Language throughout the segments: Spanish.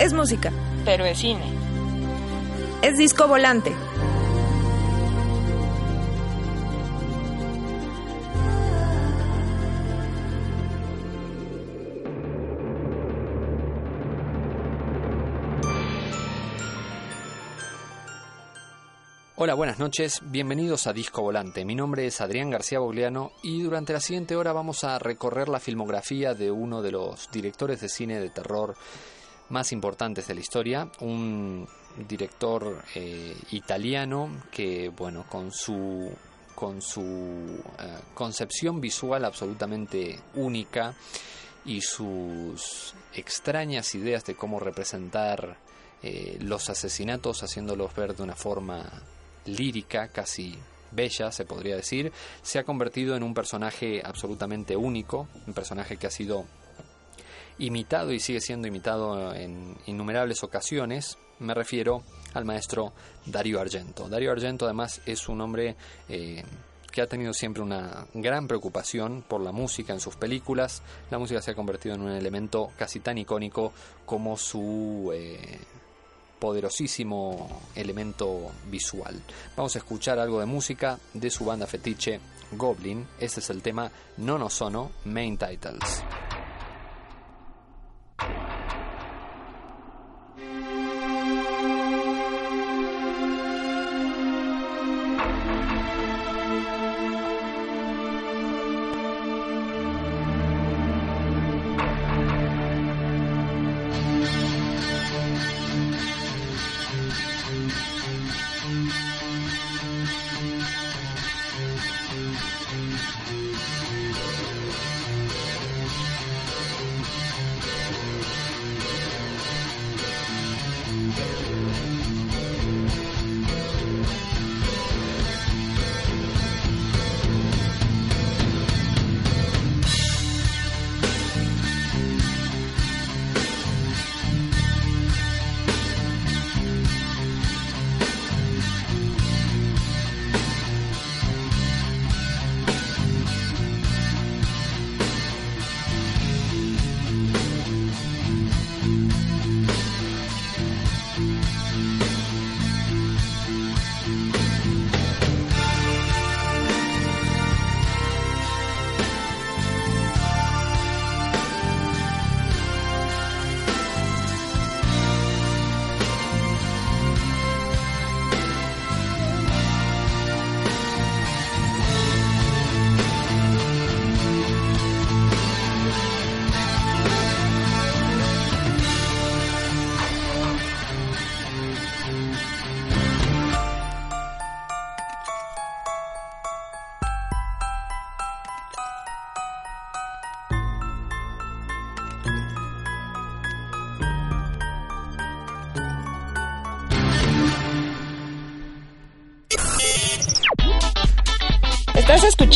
Es música. Pero es cine. Es disco volante. Hola, buenas noches, bienvenidos a Disco Volante. Mi nombre es Adrián García Bogliano y durante la siguiente hora vamos a recorrer la filmografía de uno de los directores de cine de terror más importantes de la historia, un director eh, italiano que, bueno, con su con su eh, concepción visual absolutamente única y sus extrañas ideas de cómo representar eh, los asesinatos haciéndolos ver de una forma lírica, casi bella, se podría decir, se ha convertido en un personaje absolutamente único, un personaje que ha sido imitado y sigue siendo imitado en innumerables ocasiones. Me refiero al maestro Dario Argento. Dario Argento además es un hombre eh, que ha tenido siempre una gran preocupación por la música en sus películas. La música se ha convertido en un elemento casi tan icónico como su... Eh, poderosísimo elemento visual. Vamos a escuchar algo de música de su banda fetiche Goblin. Este es el tema No Sono Main Titles.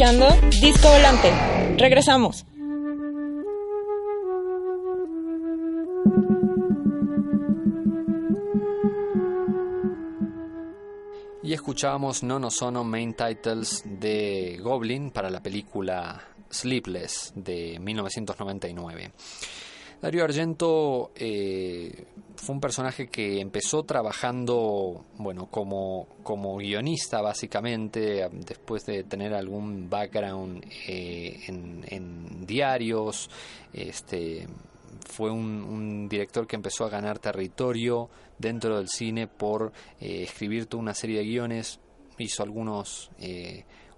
Disco Volante. Regresamos. Y escuchábamos No No Sono Main Titles de Goblin para la película Sleepless de 1999. Dario Argento eh, fue un personaje que empezó trabajando, bueno, como, como guionista básicamente, después de tener algún background eh, en, diarios, este, fue un, director que empezó a ganar territorio dentro del cine por eh, escribir toda una serie de guiones, hizo algunos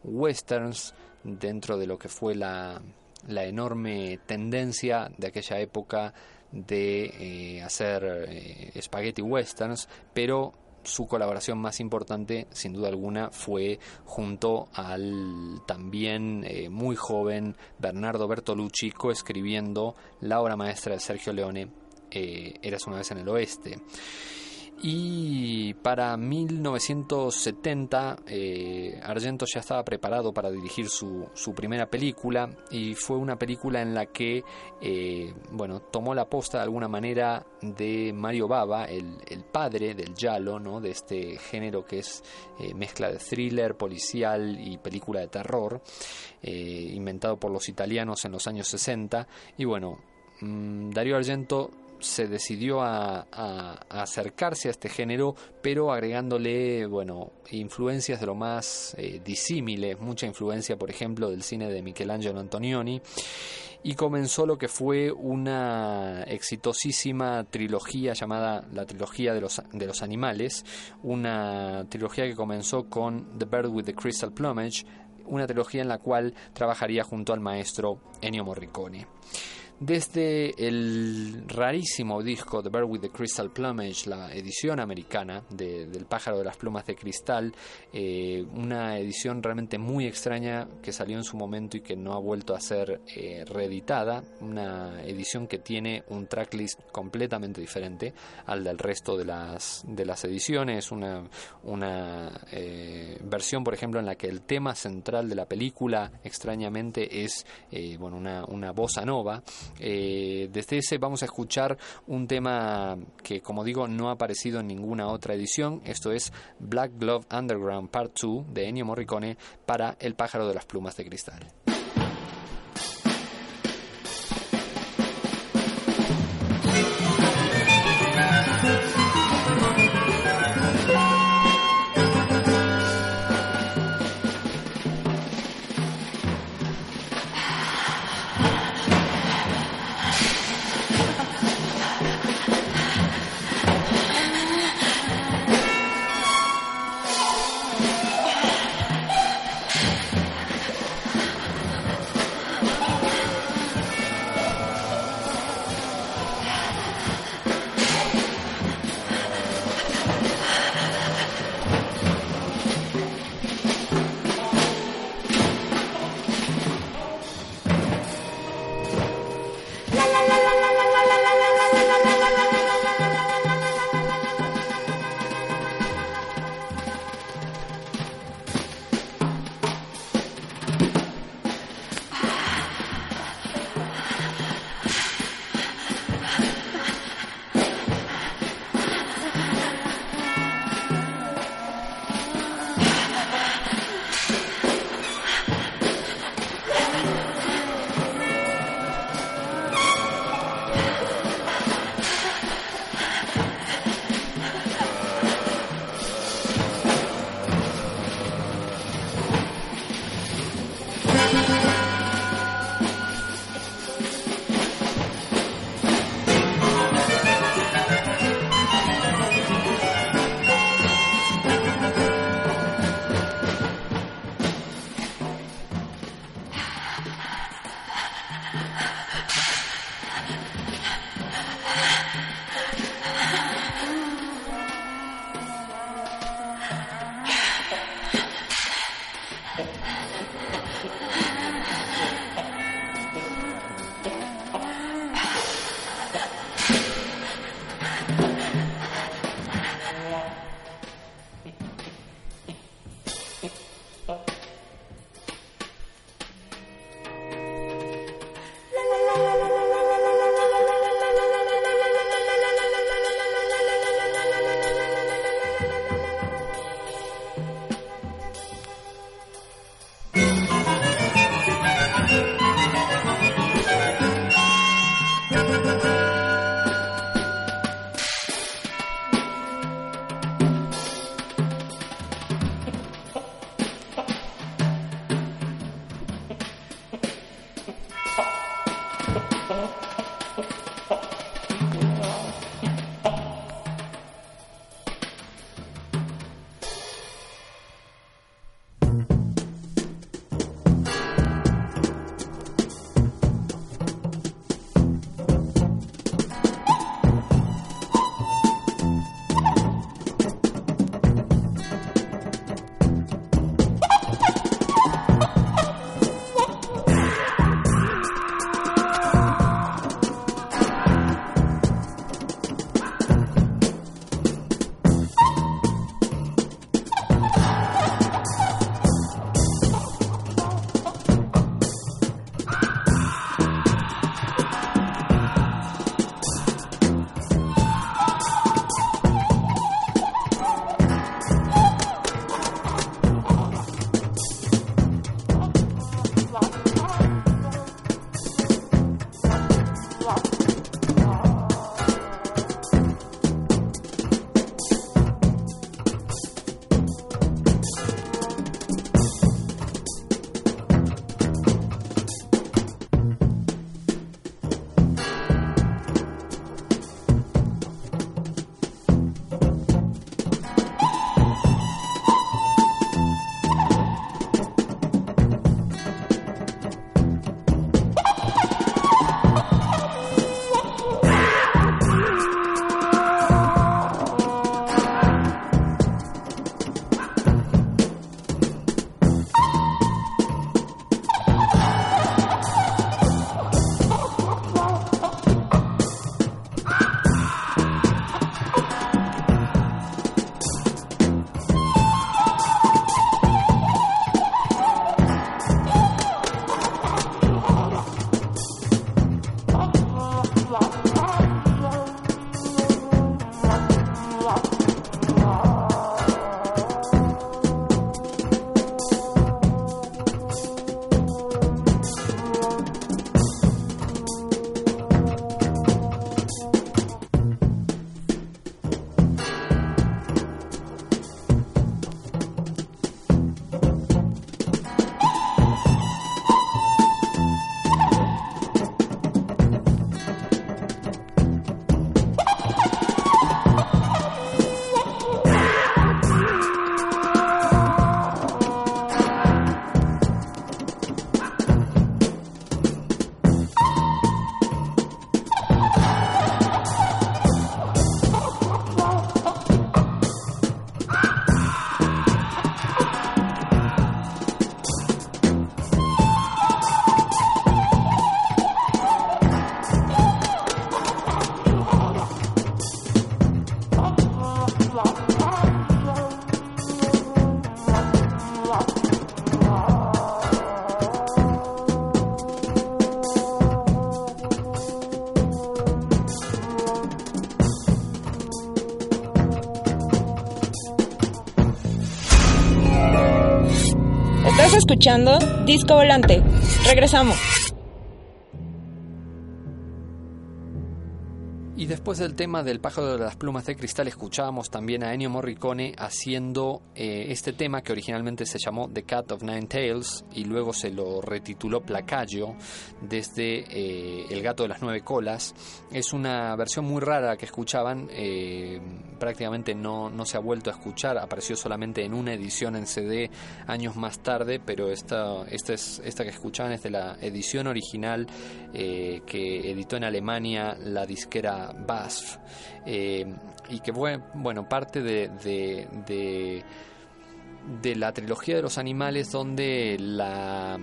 westerns dentro de lo que fue la la enorme tendencia de aquella época de eh, hacer eh, spaghetti westerns, pero su colaboración más importante, sin duda alguna, fue junto al también eh, muy joven Bernardo Bertolucci, coescribiendo la obra maestra de Sergio Leone, Eras una vez en el oeste. Y para 1970 eh, Argento ya estaba preparado para dirigir su, su, primera película y fue una película en la que eh, bueno, tomó la posta de alguna manera de Mario Bava, el, el padre del Giallo, ¿no? de este género que es eh, mezcla de thriller, policial y película de terror, inventado por los italianos en los años 60. Y bueno, mm, Dario Argento se decidió a, acercarse a este género, pero agregándole, bueno, influencias de lo más eh, disímiles, mucha influencia, por ejemplo, del cine de Michelangelo Antonioni, y comenzó lo que fue una exitosísima trilogía llamada la trilogía de los, de los animales, una trilogía que comenzó con The Bird with the Crystal Plumage, una trilogía en la cual trabajaría junto al maestro Ennio Morricone. Desde el rarísimo disco The Bird with the Crystal Plumage, la edición americana del pájaro de las plumas de cristal, eh, una edición realmente muy extraña que salió en su momento y que no ha vuelto a ser eh, reeditada, una edición que tiene un tracklist completamente diferente al del resto de las, de las ediciones, una, una eh, versión, por ejemplo, en la que el tema central de la película extrañamente es bueno, una, una bossa nova, eh, desde ese vamos a escuchar un tema que, como digo, no ha aparecido en ninguna otra edición. Esto es Black Glove Underground Part 2 de Ennio Morricone para El pájaro de las plumas de cristal. Escuchando Disco Volante. Regresamos. Después del tema del pájaro de las plumas de cristal, escuchábamos también a Ennio Morricone haciendo eh, este tema que originalmente se llamó The Cat of Nine Tails y luego se lo retituló Placaggio desde eh, El gato de las nueve colas. Es una versión muy rara que escuchaban, eh, prácticamente no, no se ha vuelto a escuchar, apareció solamente en una edición en CD años más tarde, pero esta, esta, es, esta que escuchaban es de la edición original que editó en Alemania la disquera Eh, y que fue, bueno, parte de, de, de, la trilogía de los animales donde la...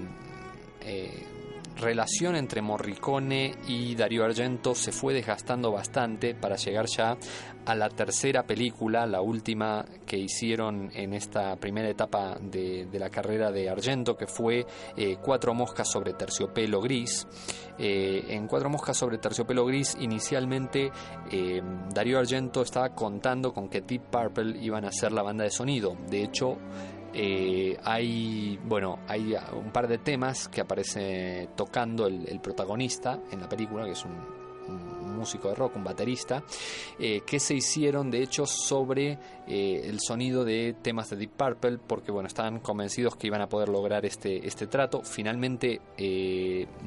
Eh, relación entre Morricone y Darío Argento se fue desgastando bastante para llegar ya a la tercera película, la última que hicieron en esta primera etapa de, la carrera de Argento, que fue eh, Cuatro moscas sobre terciopelo gris. Eh, en Cuatro moscas sobre terciopelo gris, inicialmente eh, Darío Argento estaba contando con que Deep Purple iban a ser la banda de sonido. De hecho, eh, hay, bueno, hay un par de temas que aparece tocando el, protagonista en la película, que es un, músico de rock, un baterista, eh, que se hicieron de hecho sobre eh, el sonido de temas de Deep Purple, porque bueno, estaban convencidos que iban a poder lograr este, este trato. Finalmente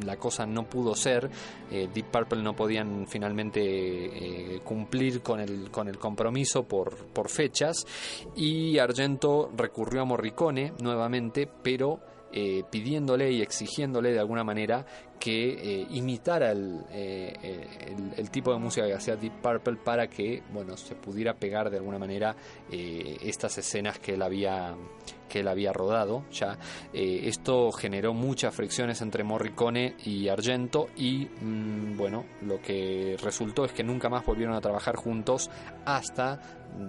la cosa no pudo ser, Deep Purple no podían finalmente cumplir con el, con el compromiso por, por fechas y Argento recurrió a Morricone nuevamente, pero eh, pidiéndole y exigiéndole de alguna manera que eh, imitara eh, el, el, tipo de música que hacía Deep Purple para que bueno se pudiera pegar de alguna manera estas escenas que él había que él había rodado ya esto generó muchas fricciones entre Morricone y Argento y mm, bueno lo que resultó es que nunca más volvieron a trabajar juntos hasta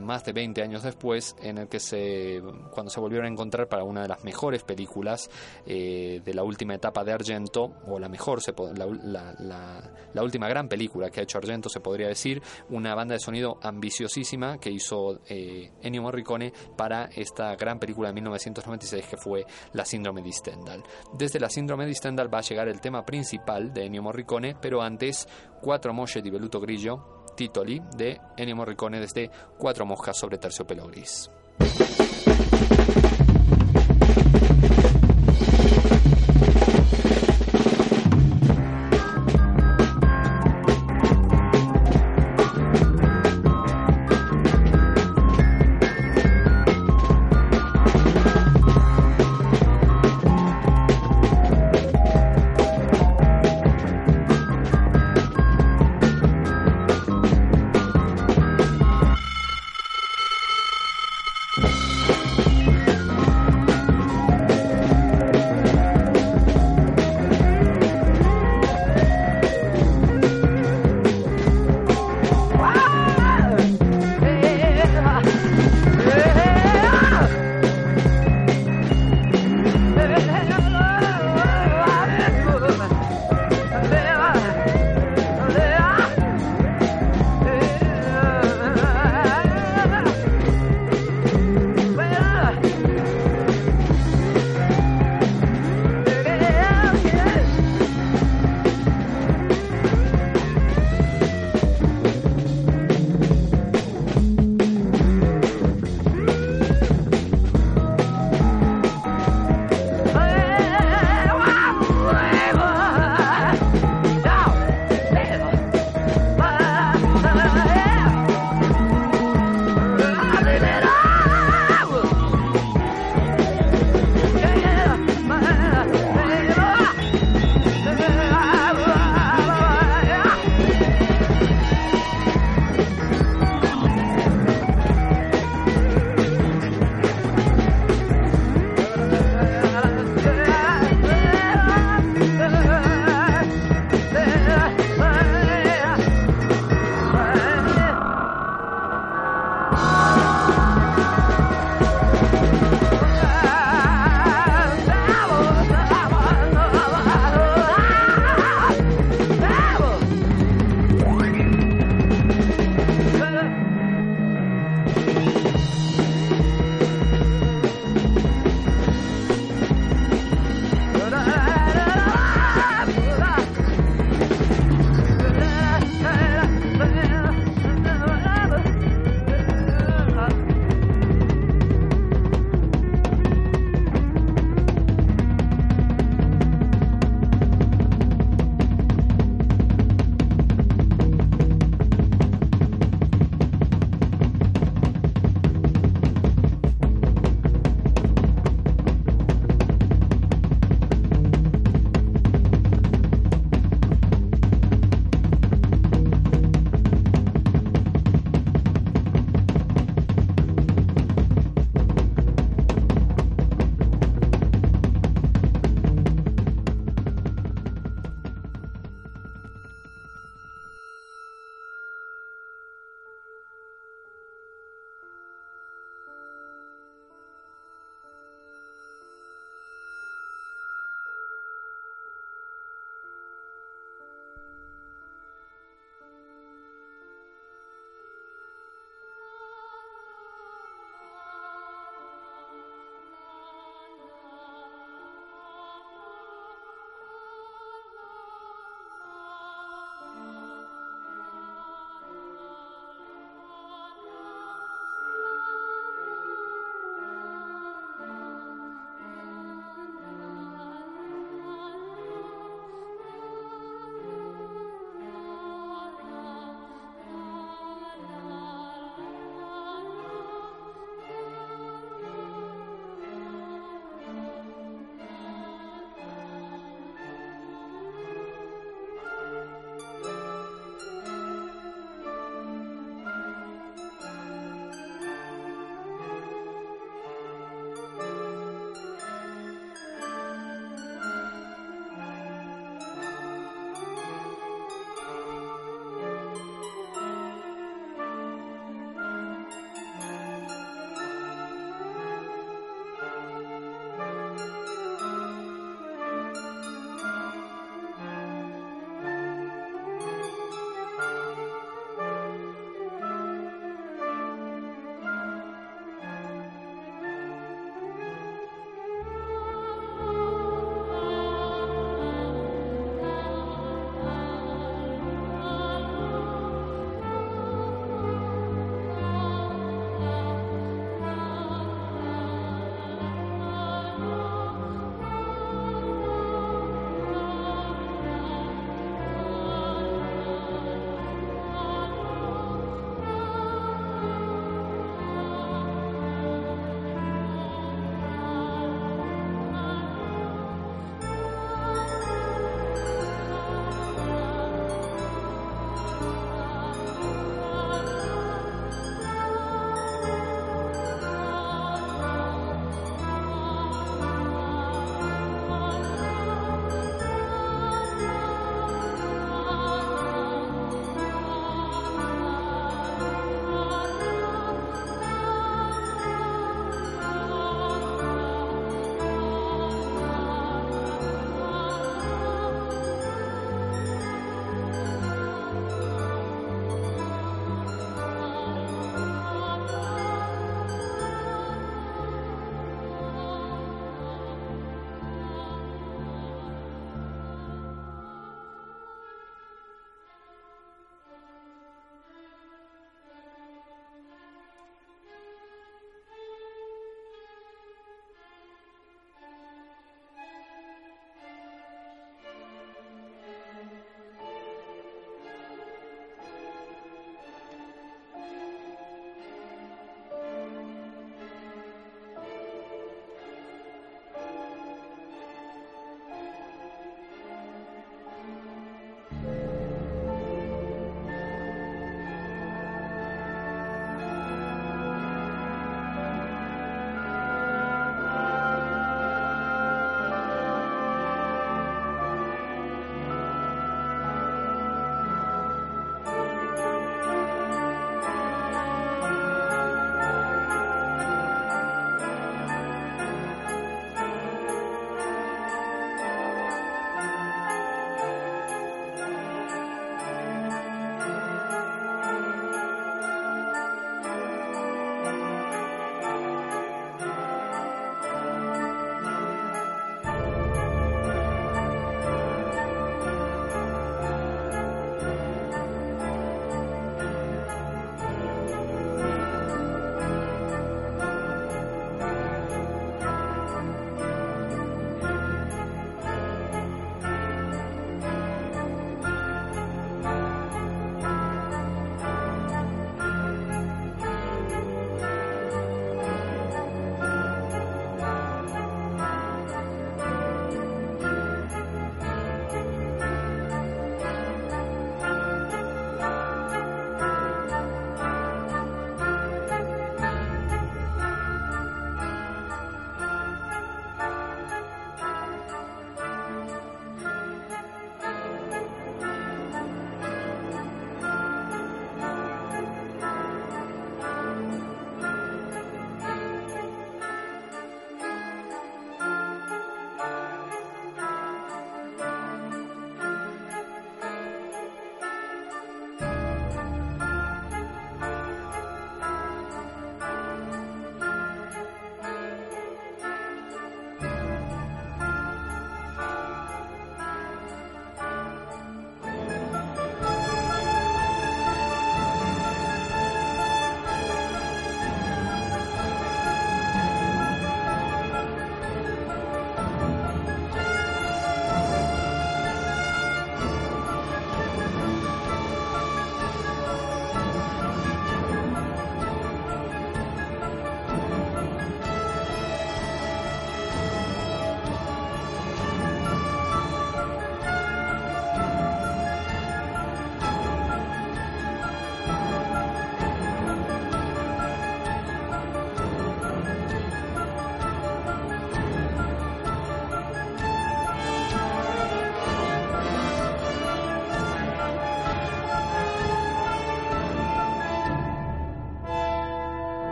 más de 20 años después, en el que se, cuando se volvieron a encontrar para una de las mejores películas eh, de la última etapa de Argento, o la mejor, la, la, última gran película que ha hecho Argento, se podría decir, una banda de sonido ambiciosísima que hizo eh, Ennio Morricone para esta gran película de 1996 que fue La Síndrome de Stendhal. Desde La Síndrome de Stendhal va a llegar el tema principal de Ennio Morricone, pero antes, Cuatro Mosche di Veluto Grillo, titoli de Ennio Morricone desde Cuatro moscas sobre terciopelo gris.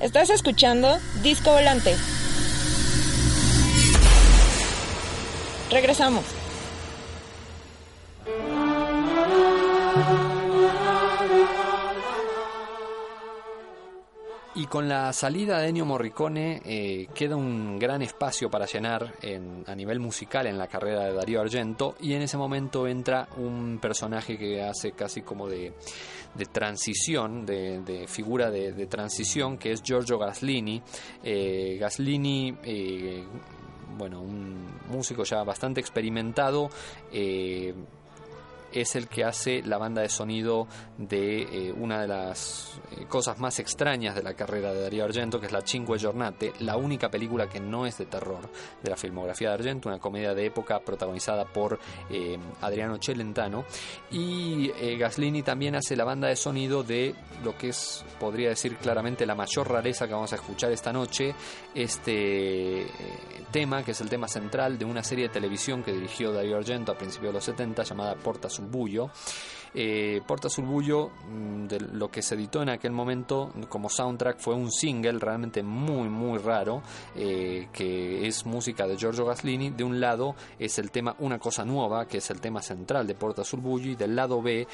Estás escuchando Disco Volante. Regresamos. Y con la salida de Ennio Morricone eh, queda un gran espacio para llenar a nivel musical en la carrera de Darío Argento y en ese momento entra un personaje que hace casi como de, transición, de, figura de, transición, que es Giorgio Gaslini. Eh, Gaslini eh, bueno, un músico ya bastante experimentado, es el que hace la banda de sonido de eh, una de las eh, cosas más extrañas de la carrera de Darío Argento, que es la Cinque Giornate, la única película que no es de terror de la filmografía de Argento, una comedia de época protagonizada por eh, Adriano Celentano. Y Gaslini también hace la banda de sonido de lo que es, podría decir claramente, la mayor rareza que vamos a escuchar esta noche, este tema, que es el tema central de una serie de televisión que dirigió Darío Argento a principios de los 70 llamada Porta Sul Eh, Porta Sulbullo, mm, de lo que se editó en aquel momento como soundtrack, fue un single realmente muy, muy raro, eh, que es música de Giorgio Gaslini. De un lado es el tema Una Cosa Nueva, que es el tema central de Porta Sulbullo, y del lado B,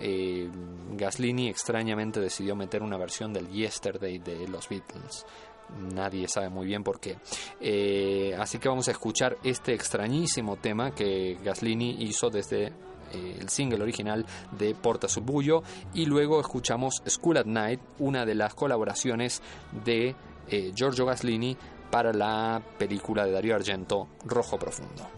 eh, Gaslini extrañamente decidió meter una versión del Yesterday de los Beatles nadie sabe muy bien por qué. Eh, así que vamos a escuchar este extrañísimo tema que Gaslini hizo desde eh, el single original de Porta Subbullo y luego escuchamos School at Night, una de las colaboraciones de eh, Giorgio Gaslini para la película de Dario Argento Rojo Profundo.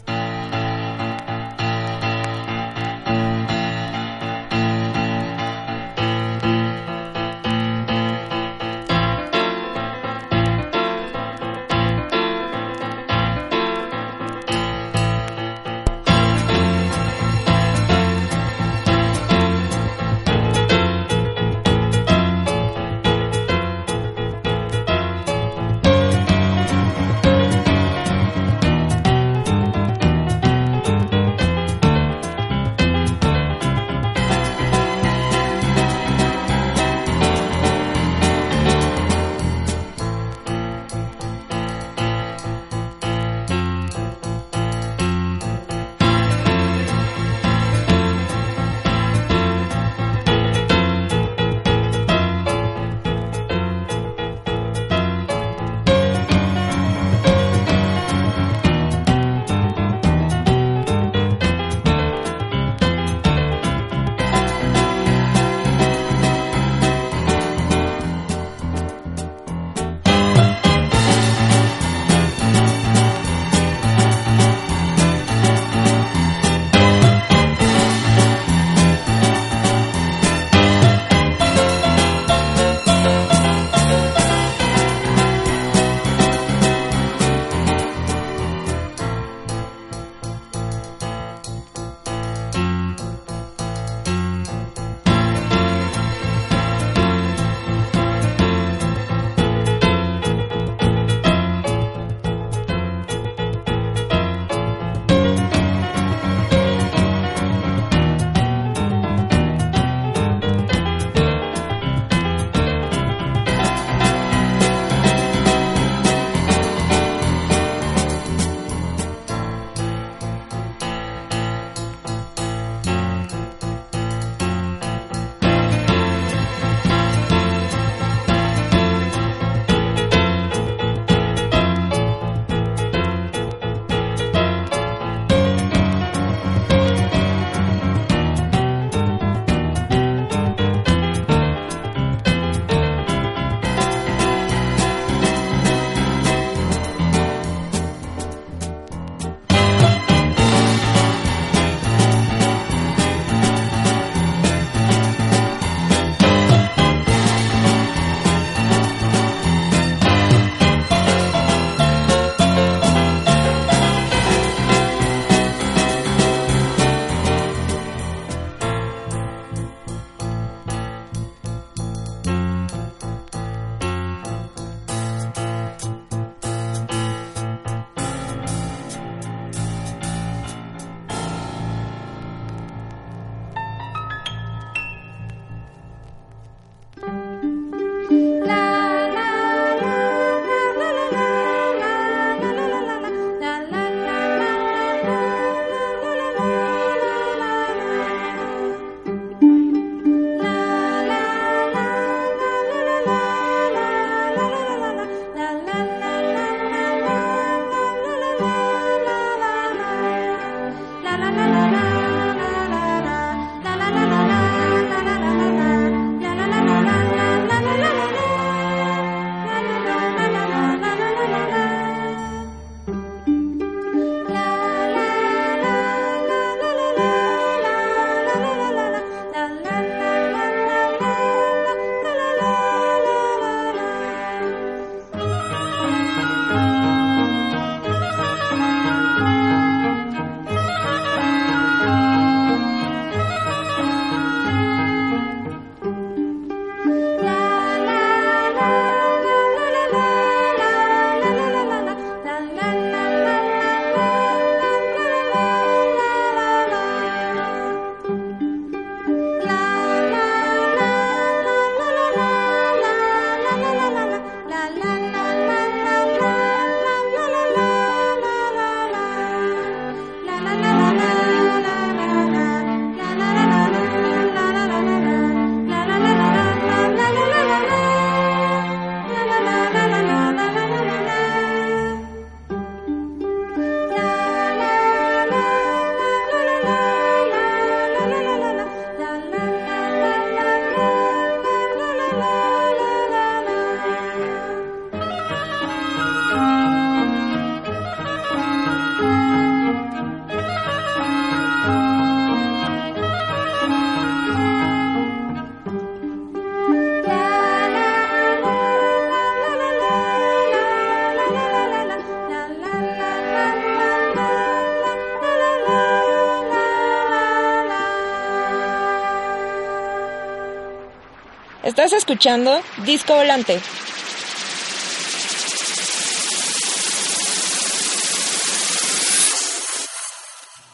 Estás escuchando Disco Volante.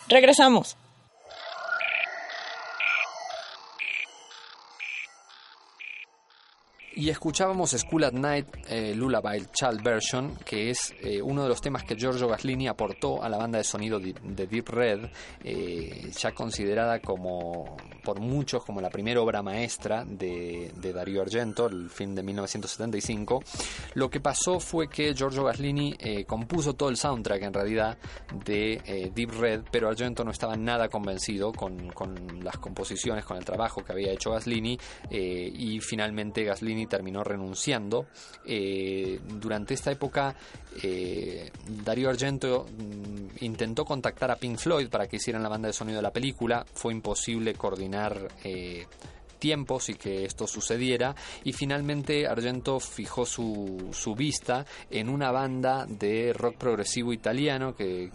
Regresamos. Y escuchábamos School at Night, eh, Lullaby Child Version, que es eh, uno de los temas que Giorgio Gaslini aportó a la banda de sonido de, Deep Red, eh, ya considerada como por muchos como la primera obra maestra de, Dario Argento, el film de 1975. Lo que pasó fue que Giorgio Gaslini compuso todo el soundtrack en realidad de Deep Red, pero Argento no estaba nada convencido con, con, las composiciones, con el trabajo que había hecho Gaslini, y finalmente Gaslini terminó renunciando. Eh, durante esta época, eh, Darío Argento mm, intentó contactar a Pink Floyd para que hicieran la banda de sonido de la película. Fue imposible coordinar eh, tiempos y que esto sucediera. Y finalmente Argento fijó su, su vista en una banda de rock progresivo italiano que,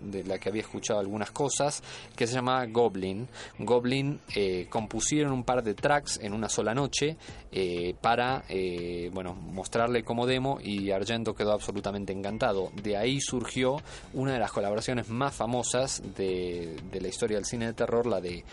de la que había escuchado algunas cosas, que se llamaba Goblin. Goblin eh, compusieron un par de tracks en una sola noche eh, para eh, bueno, mostrarle como demo y Argento quedó absolutamente encantado. De ahí surgió una de las colaboraciones más famosas de, de la historia del cine de terror, la de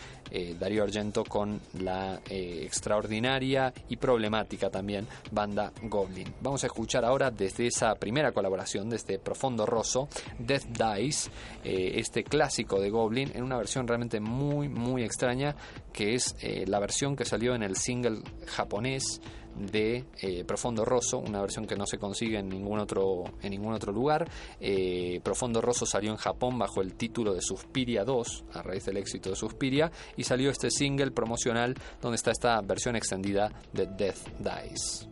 Darío Argento con la eh, extraordinaria y problemática también banda Goblin. Vamos a escuchar ahora desde esa primera colaboración, desde Profondo Rosso, Death Dice, eh, este clásico de Goblin, en una versión realmente muy, muy extraña, que es eh, la versión que salió en el single japonés de eh, Profondo Rosso, una versión que no se consigue en ningún otro, en ningún otro lugar. Eh, Profondo Rosso salió en Japón bajo el título de Suspiria 2, a raíz del éxito de Suspiria, y salió este single promocional donde está esta versión extendida de Death Dies.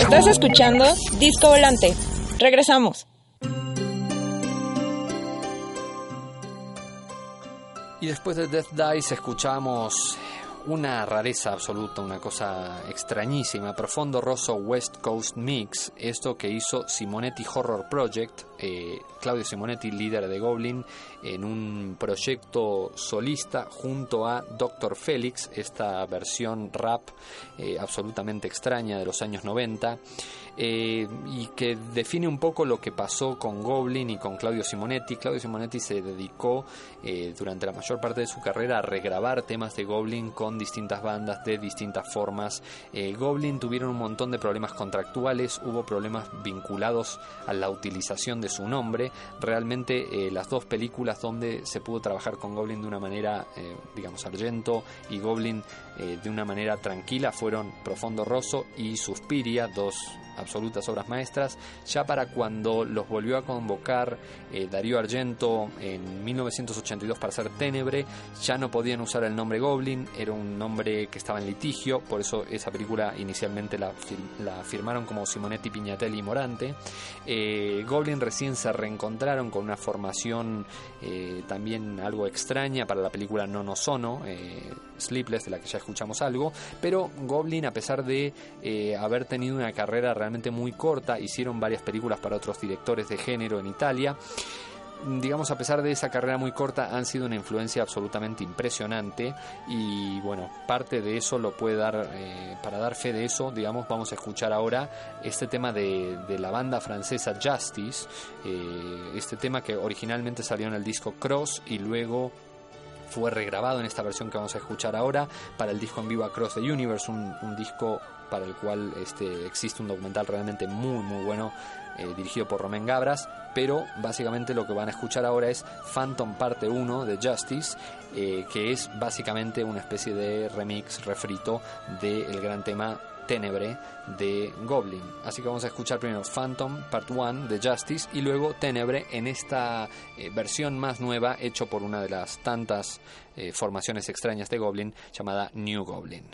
Estás escuchando Disco Volante. Regresamos. Y después de Death Dice escuchamos una rareza absoluta, una cosa extrañísima, profundo rosso West Coast Mix, esto que hizo Simonetti Horror Project, eh, Claudio Simonetti, líder de Goblin, en un proyecto solista junto a Dr. Félix, esta versión rap eh, absolutamente extraña de los años 90. Eh, y que define un poco lo que pasó con Goblin y con Claudio Simonetti. Claudio Simonetti se dedicó eh, durante la mayor parte de su carrera a regrabar temas de Goblin con distintas bandas de distintas formas. Eh, Goblin tuvieron un montón de problemas contractuales, hubo problemas vinculados a la utilización de su nombre. Realmente las dos películas donde se pudo trabajar con Goblin de una manera, digamos, Argento y Goblin de una manera tranquila fueron Profondo Rosso y Suspiria, dos absolutas obras maestras. Ya para cuando los volvió a convocar eh, Darío Argento en 1982 para hacer Ténebre, ya no podían usar el nombre Goblin, era un nombre que estaba en litigio, por eso esa película inicialmente la, firmaron como Simonetti, Pignatelli y Morante. Eh, Goblin recién se reencontraron con una formación eh, también algo extraña para la película No No Sono, Sleepless, de la que ya escuchamos algo, pero Goblin, a pesar de haber tenido una carrera realmente muy corta, hicieron varias películas para otros directores de género en Italia. Digamos, a pesar de esa carrera muy corta, han sido una influencia absolutamente impresionante y bueno, parte de eso lo puede dar, eh, para dar fe de eso, digamos, vamos a escuchar ahora este tema de, la banda francesa Justice, eh, este tema que originalmente salió en el disco Cross y luego fue regrabado en esta versión que vamos a escuchar ahora para el disco en vivo Across the Universe, un, disco para el cual este, existe un documental realmente muy muy bueno eh, dirigido por Romain Gabras, pero básicamente lo que van a escuchar ahora es Phantom Parte 1 de Justice, eh, que es básicamente una especie de remix, refrito del gran tema Tenebre de Goblin. Así que vamos a escuchar primero Phantom Part 1 de Justice y luego Tenebre en esta eh, versión más nueva hecho por una de las tantas formaciones extrañas de Goblin llamada New Goblin.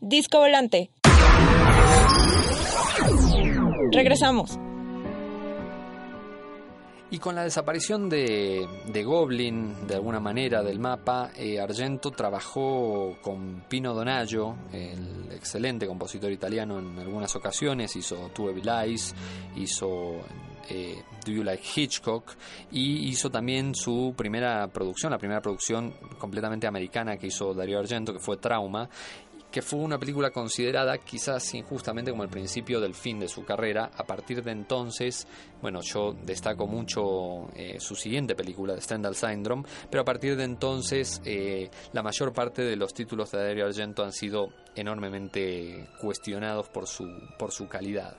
Disco Volante. Regresamos. Y con la desaparición de, Goblin, de alguna manera, del mapa, eh, Argento trabajó con Pino Donaggio, el excelente compositor italiano en algunas ocasiones, hizo Two Evil Eyes, hizo eh, Do You Like Hitchcock y hizo también su primera producción, la primera producción completamente americana que hizo Dario Argento, que fue Trauma, que fue una película considerada quizás injustamente como el principio del fin de su carrera. A partir de entonces, bueno, yo destaco mucho eh, su siguiente película, Stendhal Syndrome, pero a partir de entonces eh, la mayor parte de los títulos de Dario Argento han sido enormemente cuestionados por su, por su calidad.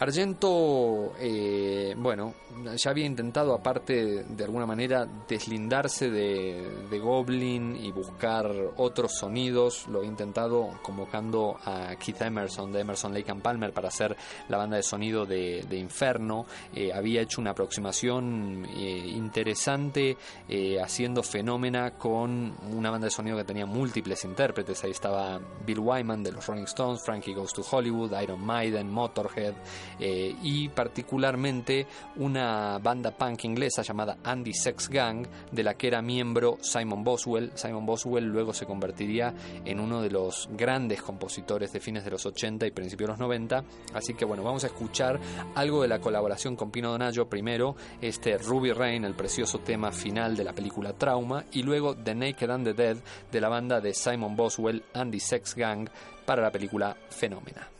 Argento, eh, bueno, ya había intentado, aparte de alguna manera, deslindarse de, Goblin y buscar otros sonidos. Lo había intentado convocando a Keith Emerson de Emerson Lake and Palmer para hacer la banda de sonido de, Inferno. Eh, había hecho una aproximación eh, interesante haciendo fenómena con una banda de sonido que tenía múltiples intérpretes. Ahí estaba Bill Wyman de los Rolling Stones, Frankie Goes to Hollywood, Iron Maiden, Motorhead. Eh, y particularmente una banda punk inglesa llamada Andy Sex Gang, de la que era miembro Simon Boswell. Simon Boswell luego se convertiría en uno de los grandes compositores de fines de los 80 y principios de los 90. Así que bueno, vamos a escuchar algo de la colaboración con Pino Donaggio. Primero, este Ruby Rain, el precioso tema final de la película Trauma, y luego The Naked and the Dead de la banda de Simon Boswell, Andy Sex Gang, para la película Fenómena.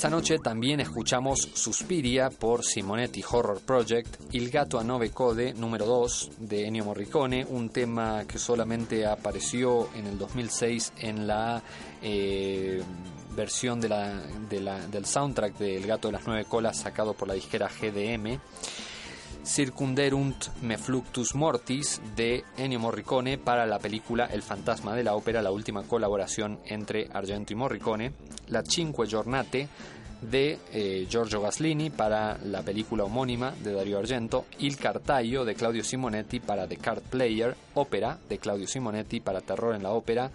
Esta noche también escuchamos Suspiria por Simonetti Horror Project, Il gato a nove code número 2 de Ennio Morricone, un tema que solamente apareció en el 2006 en la eh, versión del soundtrack de El gato de las nueve colas sacado por la disquera GDM. Circunderunt me fluctus mortis de Ennio Morricone para la película El fantasma de la ópera, la última colaboración entre Argento y Morricone, La Cinque Giornate de eh, Giorgio Gaslini para la película homónima de Dario Argento, Il Cartaio de Claudio Simonetti para The Card Player, ópera de Claudio Simonetti para Terror en la ópera,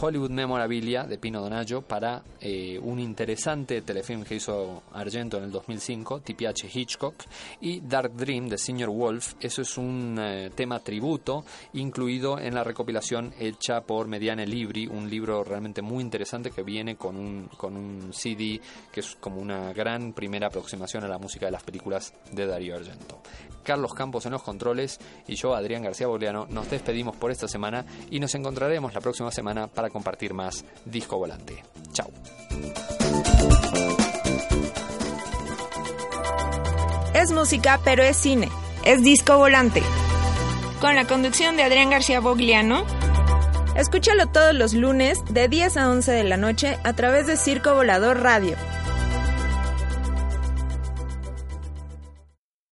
Hollywood Memorabilia de Pino Donaggio para eh, un interesante telefilm que hizo Argento en el 2005, TPH Hitchcock, y Dark Dream de Senior Wolf. Eso es un eh, tema tributo incluido en la recopilación hecha por Mediane Libri, un libro realmente muy interesante que viene con un, con un CD que es como una gran primera aproximación a la música de las películas de Dario Argento. Carlos Campos en los controles y yo, Adrián García Boleano, nos despedimos por esta semana y nos encontraremos la próxima semana para compartir más Disco Volante. Chao. Es música, pero es cine. Es Disco Volante. Con la conducción de Adrián García Bogliano. Escúchalo todos los lunes de 10 a 11 de la noche a través de Circo Volador Radio